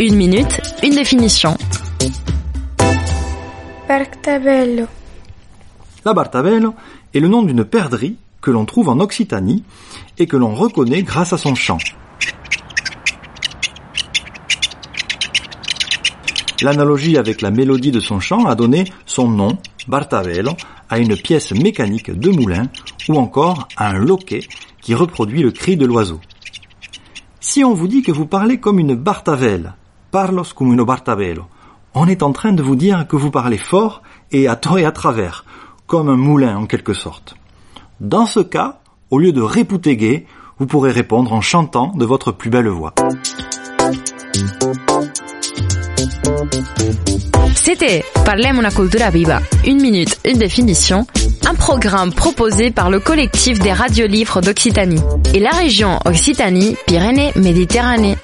Une minute, une définition. Bartabello. La Bartabello est le nom d'une perdrix que l'on trouve en Occitanie et que l'on reconnaît grâce à son chant. L'analogie avec la mélodie de son chant a donné son nom, Bartabello, à une pièce mécanique de moulin ou encore à un loquet qui reproduit le cri de l'oiseau. Si on vous dit que vous parlez comme une Bartavelle, parlos como uno Bartavello, on est en train de vous dire que vous parlez fort et à tort et à travers, comme un moulin en quelque sorte. Dans ce cas, au lieu de répouter vous pourrez répondre en chantant de votre plus belle voix. C'était Parlem una cultura viva, une minute, une définition, un programme proposé par le collectif des radios livres d'Occitanie et la région Occitanie-Pyrénées-Méditerranée.